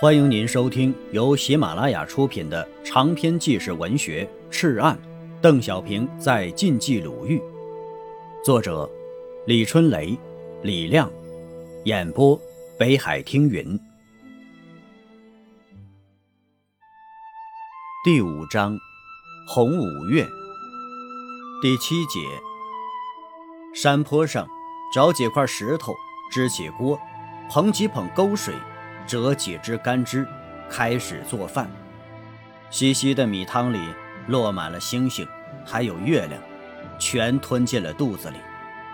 欢迎您收听由喜马拉雅出品的长篇纪实文学《赤案》，邓小平在晋冀鲁豫，作者李春雷、李亮，演播北海听云。第五章，红五月，第七节。山坡上找几块石头，支起锅，捧几捧沟水。折几枝干枝，开始做饭。稀稀的米汤里落满了星星，还有月亮，全吞进了肚子里，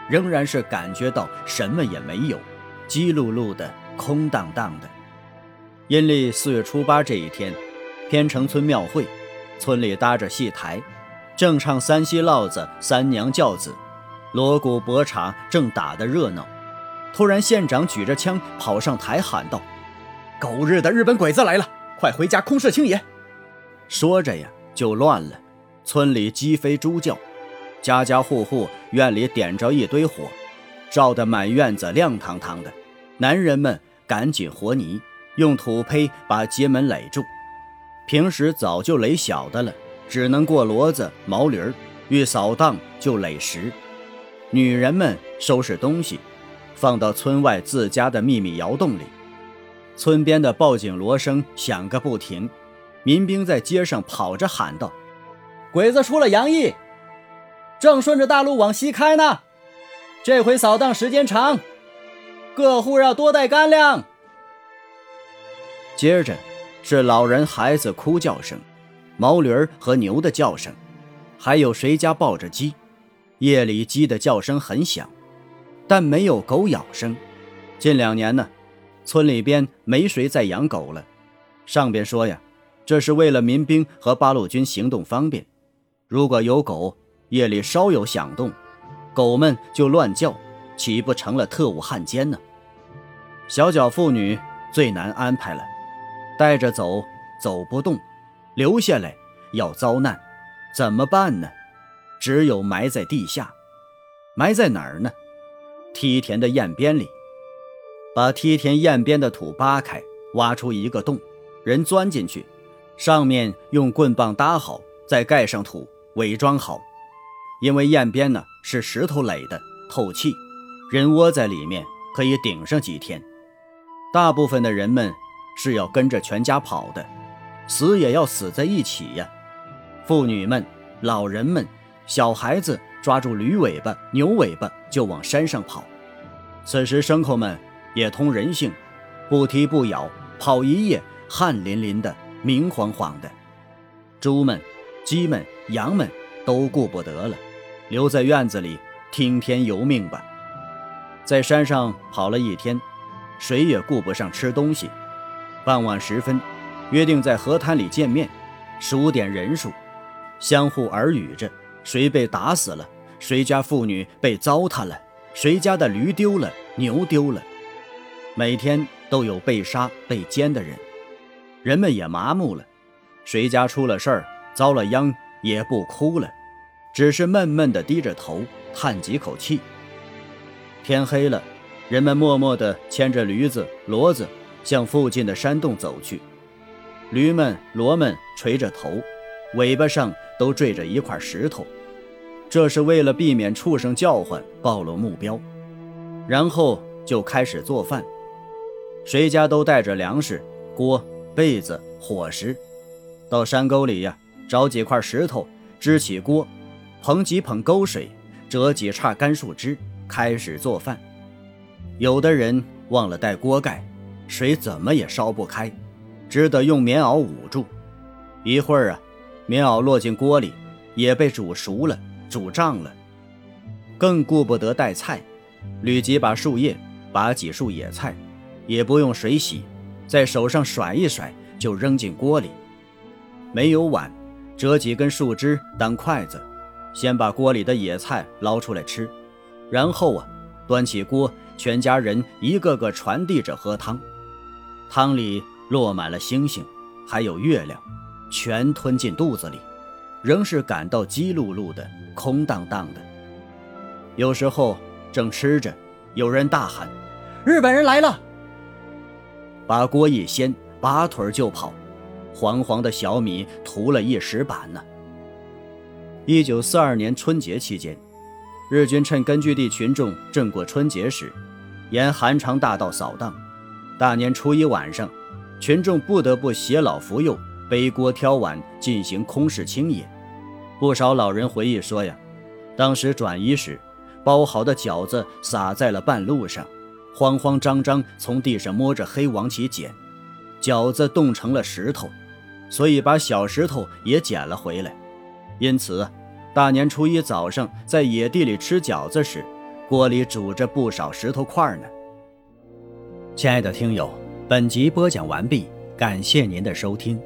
仍然是感觉到什么也没有，叽噜噜的，空荡荡的。阴历四月初八这一天，偏城村庙会，村里搭着戏台，正唱三溪烙子、三娘教子，锣鼓拨茶正打得热闹。突然，县长举着枪跑上台喊道。狗日的日本鬼子来了！快回家空射青野！说着呀，就乱了。村里鸡飞猪叫，家家户户院里点着一堆火，照得满院子亮堂堂的。男人们赶紧和泥，用土坯把街门垒住。平时早就垒小的了，只能过骡子、毛驴儿，遇扫荡就垒石。女人们收拾东西，放到村外自家的秘密窑洞里。村边的报警锣声响个不停，民兵在街上跑着喊道：“鬼子出了杨义，正顺着大路往西开呢。这回扫荡时间长，各户要多带干粮。”接着是老人孩子哭叫声，毛驴儿和牛的叫声，还有谁家抱着鸡？夜里鸡的叫声很响，但没有狗咬声。近两年呢。村里边没谁再养狗了，上边说呀，这是为了民兵和八路军行动方便。如果有狗，夜里稍有响动，狗们就乱叫，岂不成了特务汉奸呢？小脚妇女最难安排了，带着走走不动，留下来要遭难，怎么办呢？只有埋在地下，埋在哪儿呢？梯田的堰边里。把梯田堰边的土扒开，挖出一个洞，人钻进去，上面用棍棒搭好，再盖上土，伪装好。因为堰边呢是石头垒的，透气，人窝在里面可以顶上几天。大部分的人们是要跟着全家跑的，死也要死在一起呀。妇女们、老人们、小孩子抓住驴尾巴、牛尾巴就往山上跑。此时牲口们。也通人性，不踢不咬，跑一夜，汗淋淋的，明晃晃的。猪们、鸡们、羊们都顾不得了，留在院子里听天由命吧。在山上跑了一天，谁也顾不上吃东西。傍晚时分，约定在河滩里见面，数点人数，相互耳语着：谁被打死了？谁家妇女被糟蹋了？谁家的驴丢了？牛丢了？每天都有被杀、被奸的人，人们也麻木了。谁家出了事儿、遭了殃，也不哭了，只是闷闷地低着头，叹几口气。天黑了，人们默默地牵着驴子、骡子向附近的山洞走去。驴们、骡们垂着头，尾巴上都坠着一块石头，这是为了避免畜生叫唤暴露目标。然后就开始做饭。谁家都带着粮食、锅、被子、伙食，到山沟里呀，找几块石头，支起锅，捧几捧沟水，折几叉干树枝，开始做饭。有的人忘了带锅盖，水怎么也烧不开，只得用棉袄捂住。一会儿啊，棉袄落进锅里，也被煮熟了、煮胀了。更顾不得带菜，吕吉把树叶，拔几束野菜。也不用水洗，在手上甩一甩就扔进锅里。没有碗，折几根树枝当筷子，先把锅里的野菜捞出来吃，然后啊，端起锅，全家人一个个传递着喝汤。汤里落满了星星，还有月亮，全吞进肚子里，仍是感到叽噜噜的，空荡荡的。有时候正吃着，有人大喊：“日本人来了！”把锅一掀，拔腿就跑，黄黄的小米涂了一石板呢。一九四二年春节期间，日军趁根据地群众正过春节时，沿韩长大道扫荡。大年初一晚上，群众不得不携老扶幼，背锅挑碗进行空室清野。不少老人回忆说呀，当时转移时，包好的饺子撒在了半路上，慌慌张张从地上摸着黑往起捡，饺子冻成了石头，所以把小石头也捡了回来。因此，大年初一早上在野地里吃饺子时，锅里煮着不少石头块呢。亲爱的听友，本集播讲完毕，感谢您的收听。